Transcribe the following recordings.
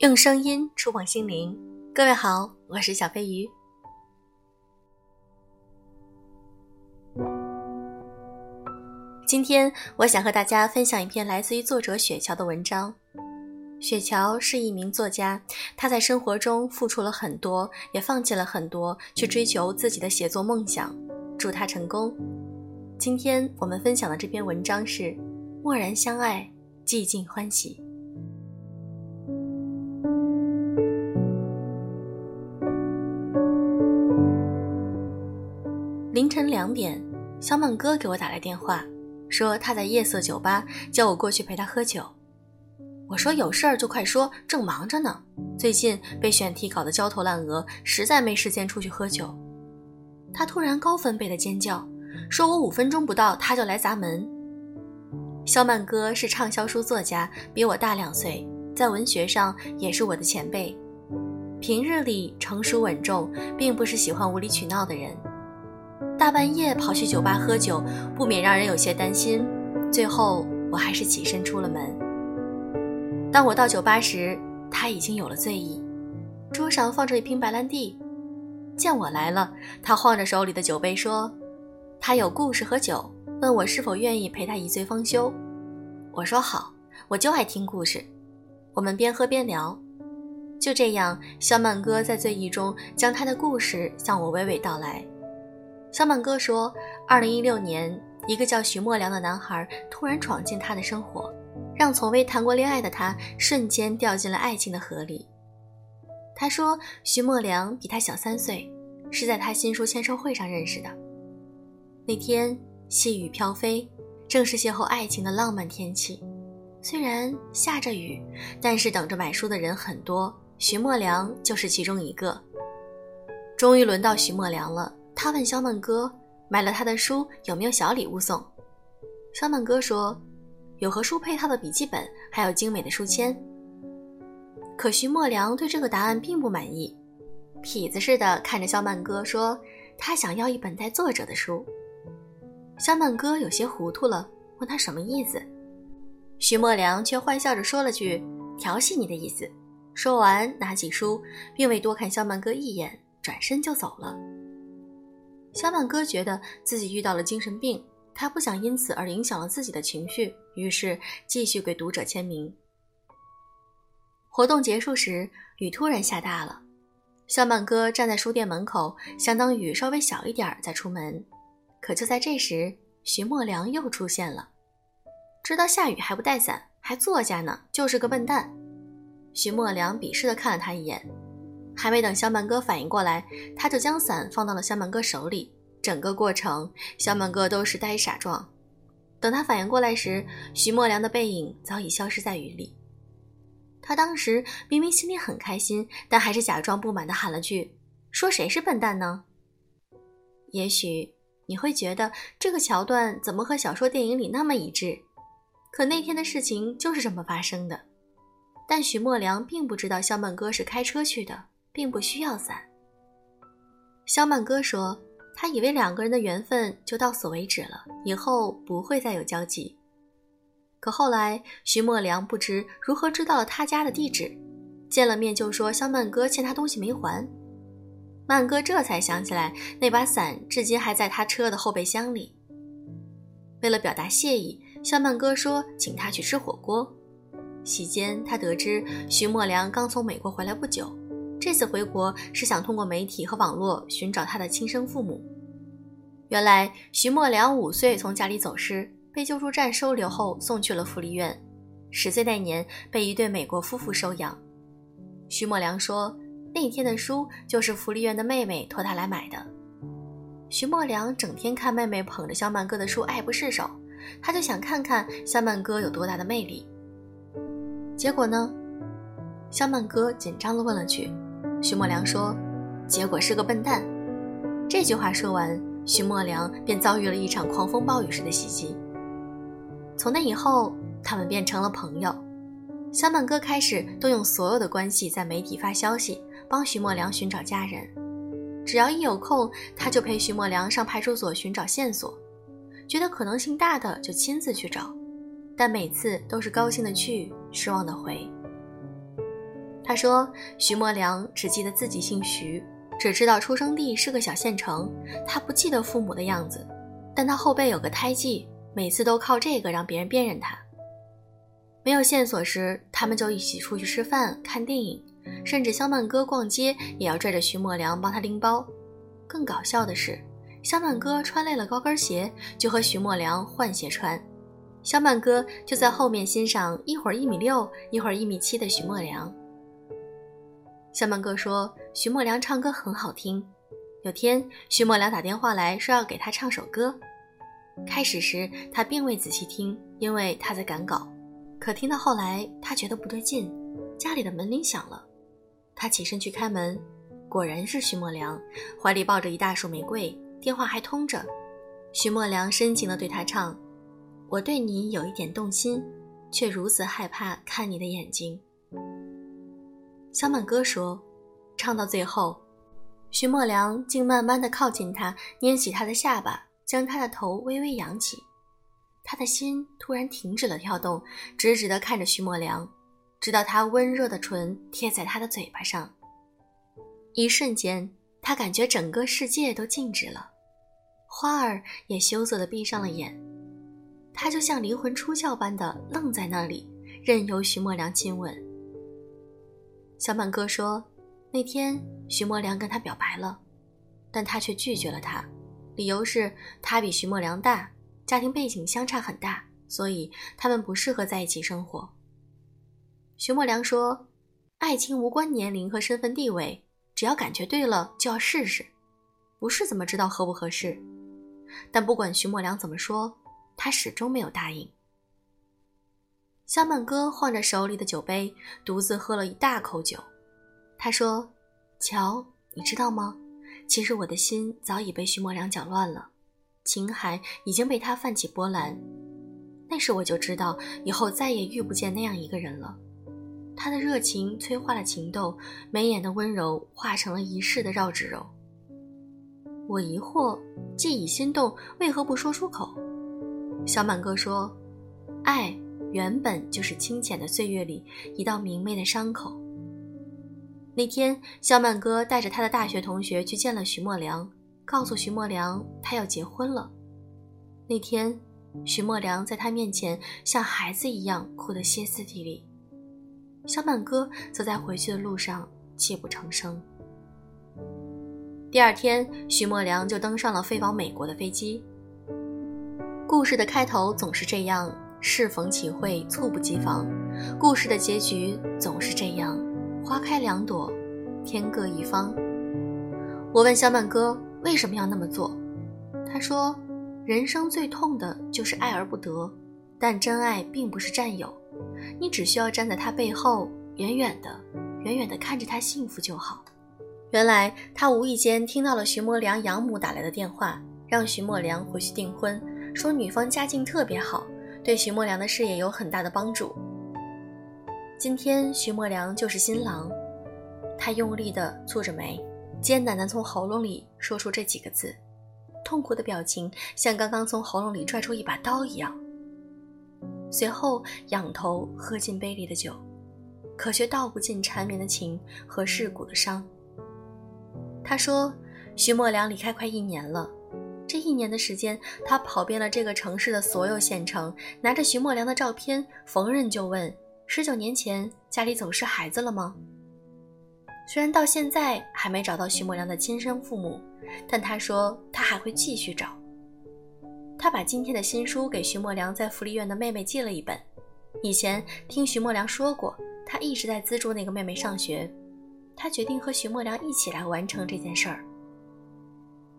用声音触碰心灵，各位好，我是小飞鱼。今天我想和大家分享一篇来自于作者雪桥的文章。雪桥是一名作家，他在生活中付出了很多，也放弃了很多，去追求自己的写作梦想。祝他成功。今天我们分享的这篇文章是《默然相爱，寂静欢喜》。凌晨两点，小满哥给我打来电话，说他在夜色酒吧，叫我过去陪他喝酒。我说有事儿就快说，正忙着呢。最近被选题搞得焦头烂额，实在没时间出去喝酒。他突然高分贝的尖叫，说我五分钟不到他就来砸门。小曼哥是畅销书作家，比我大两岁，在文学上也是我的前辈。平日里成熟稳重，并不是喜欢无理取闹的人。大半夜跑去酒吧喝酒，不免让人有些担心。最后，我还是起身出了门。当我到酒吧时，他已经有了醉意，桌上放着一瓶白兰地。见我来了，他晃着手里的酒杯说：“他有故事和酒，问我是否愿意陪他一醉方休。”我说：“好，我就爱听故事。”我们边喝边聊，就这样，小满哥在醉意中将他的故事向我娓娓道来。小满哥说，二零一六年，一个叫徐默良的男孩突然闯进他的生活，让从未谈过恋爱的他瞬间掉进了爱情的河里。他说，徐默良比他小三岁，是在他新书签售会上认识的。那天细雨飘飞，正是邂逅爱情的浪漫天气。虽然下着雨，但是等着买书的人很多，徐默良就是其中一个。终于轮到徐默良了。他问小满哥：“买了他的书有没有小礼物送？”小满哥说：“有和书配套的笔记本，还有精美的书签。”可徐墨良对这个答案并不满意，痞子似的看着小满哥说：“他想要一本带作者的书。”小满哥有些糊涂了，问他什么意思。徐墨良却坏笑着说了句：“调戏你的意思。”说完，拿起书，并未多看肖曼哥一眼，转身就走了。小满哥觉得自己遇到了精神病，他不想因此而影响了自己的情绪，于是继续给读者签名。活动结束时，雨突然下大了，小满哥站在书店门口，想等雨稍微小一点再出门。可就在这时，徐墨良又出现了，知道下雨还不带伞，还坐下呢，就是个笨蛋。徐墨良鄙视地看了他一眼。还没等小满哥反应过来，他就将伞放到了小满哥手里。整个过程，小满哥都是呆傻状。等他反应过来时，徐墨良的背影早已消失在雨里。他当时明明心里很开心，但还是假装不满地喊了句：“说谁是笨蛋呢？”也许你会觉得这个桥段怎么和小说、电影里那么一致？可那天的事情就是这么发生的。但徐墨良并不知道肖曼哥是开车去的。并不需要伞。肖曼哥说：“他以为两个人的缘分就到此为止了，以后不会再有交集。可后来，徐默良不知如何知道了他家的地址，见了面就说肖曼哥欠他东西没还。曼哥这才想起来，那把伞至今还在他车的后备箱里。为了表达谢意，肖曼哥说请他去吃火锅。席间，他得知徐默良刚从美国回来不久。”这次回国是想通过媒体和网络寻找他的亲生父母。原来徐默良五岁从家里走失，被救助站收留后送去了福利院。十岁那年被一对美国夫妇收养。徐默良说，那天的书就是福利院的妹妹托他来买的。徐默良整天看妹妹捧着小满哥的书爱不释手，他就想看看小满哥有多大的魅力。结果呢？小满哥紧张地问了句。徐默良说：“结果是个笨蛋。”这句话说完，徐默良便遭遇了一场狂风暴雨式的袭击。从那以后，他们变成了朋友。小满哥开始动用所有的关系在媒体发消息，帮徐默良寻找家人。只要一有空，他就陪徐默良上派出所寻找线索，觉得可能性大的就亲自去找，但每次都是高兴的去，失望的回。他说徐默良只记得自己姓徐，只知道出生地是个小县城，他不记得父母的样子，但他后背有个胎记，每次都靠这个让别人辨认他。没有线索时，他们就一起出去吃饭、看电影，甚至肖曼哥逛街也要拽着徐默良帮他拎包。更搞笑的是，肖曼哥穿累了高跟鞋，就和徐默良换鞋穿。肖曼哥就在后面欣赏一会儿一米六，一会儿一米七的徐默良。肖曼哥说徐默良唱歌很好听。有天，徐默良打电话来说要给他唱首歌。开始时他并未仔细听，因为他在赶稿。可听到后来，他觉得不对劲，家里的门铃响了，他起身去开门，果然是徐默良，怀里抱着一大束玫瑰，电话还通着。徐默良深情地对他唱：“我对你有一点动心，却如此害怕看你的眼睛。”小满哥说，唱到最后，徐墨良竟慢慢地靠近他，捏起他的下巴，将他的头微微扬起。他的心突然停止了跳动，直直地看着徐墨良，直到他温热的唇贴在他的嘴巴上。一瞬间，他感觉整个世界都静止了，花儿也羞涩地闭上了眼。他就像灵魂出窍般的愣在那里，任由徐墨良亲吻。小满哥说，那天徐墨良跟他表白了，但他却拒绝了他，理由是他比徐墨良大。家庭背景相差很大，所以他们不适合在一起生活。徐墨良说：“爱情无关年龄和身份地位，只要感觉对了就要试试，不是怎么知道合不合适？”但不管徐墨良怎么说，他始终没有答应。小满哥晃着手里的酒杯，独自喝了一大口酒。他说：“乔，你知道吗？其实我的心早已被徐墨良搅乱了。”情海已经被他泛起波澜，那时我就知道以后再也遇不见那样一个人了。他的热情催化了情窦，眉眼的温柔化成了一世的绕指柔。我疑惑，既已心动，为何不说出口？小满哥说：“爱原本就是清浅的岁月里一道明媚的伤口。”那天，小满哥带着他的大学同学去见了徐墨良。告诉徐墨良，他要结婚了。那天，徐墨良在他面前像孩子一样哭得歇斯底里。小满哥则在回去的路上泣不成声。第二天，徐墨良就登上了飞往美国的飞机。故事的开头总是这样，适逢其会，猝不及防；故事的结局总是这样，花开两朵，天各一方。我问小满哥。为什么要那么做？他说：“人生最痛的就是爱而不得，但真爱并不是占有，你只需要站在他背后，远远的、远远的看着他幸福就好。”原来他无意间听到了徐默良养母打来的电话，让徐默良回去订婚，说女方家境特别好，对徐默良的事业有很大的帮助。今天徐默良就是新郎，他用力地蹙着眉。艰难地从喉咙里说出这几个字，痛苦的表情像刚刚从喉咙里拽出一把刀一样。随后仰头喝进杯里的酒，可却道不尽缠绵的情和蚀骨的伤。他说：“徐默良离开快一年了，一年的时间，他跑遍了这个城市的所有县城，拿着徐默良的照片，逢人就问：十九年前家里走失孩子了吗？”虽然到现在还没找到徐默良的亲生父母，但他说他还会继续找。他把今天的新书给徐默良在福利院的妹妹寄了一本。以前听徐默良说过，他一直在资助那个妹妹上学。他决定和徐默良一起来完成这件事儿。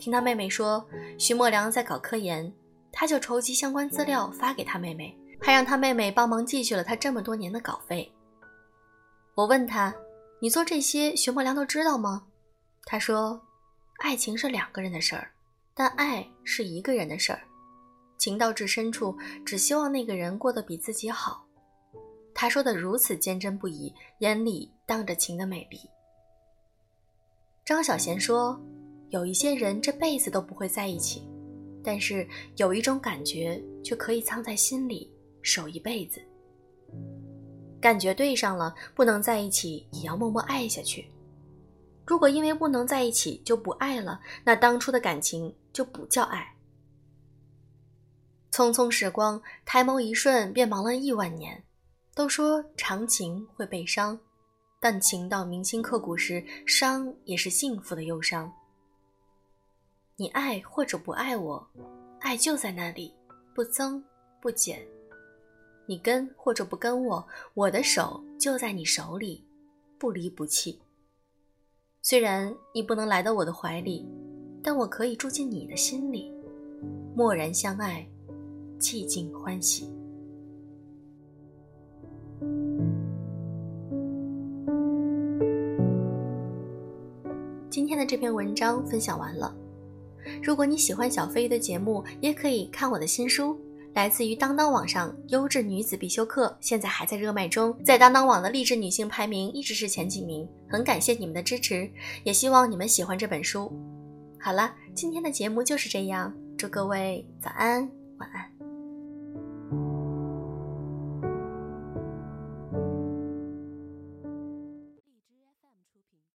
听他妹妹说徐墨良在搞科研，他就筹集相关资料发给他妹妹，还让他妹妹帮忙继续了他这么多年的稿费。我问他。你做这些，徐墨良都知道吗？他说：“爱情是两个人的事儿，但爱是一个人的事儿。情到至深处，只希望那个人过得比自己好。”他说的如此坚贞不移，眼里荡着情的美丽。张小娴说：“有一些人这辈子都不会在一起，但是有一种感觉却可以藏在心里，守一辈子。”感觉对上了，不能在一起也要默默爱下去。如果因为不能在一起就不爱了，那当初的感情就不叫爱。匆匆时光，抬眸一瞬便忙了亿万年。都说长情会被伤，但情到铭心刻骨时，伤也是幸福的忧伤。你爱或者不爱我，爱就在那里，不增不减。你跟或者不跟我，我的手就在你手里，不离不弃。虽然你不能来到我的怀里，但我可以住进你的心里，默然相爱，寂静欢喜。今天的这篇文章分享完了。如果你喜欢小飞鱼的节目，也可以看我的新书，来自于当当网上优质女子必修课，现在还在热卖中，在当当网的励志女性排名一直是前几名。很感谢你们的支持，也希望你们喜欢这本书。好了，今天的节目就是这样，祝各位早安，晚安。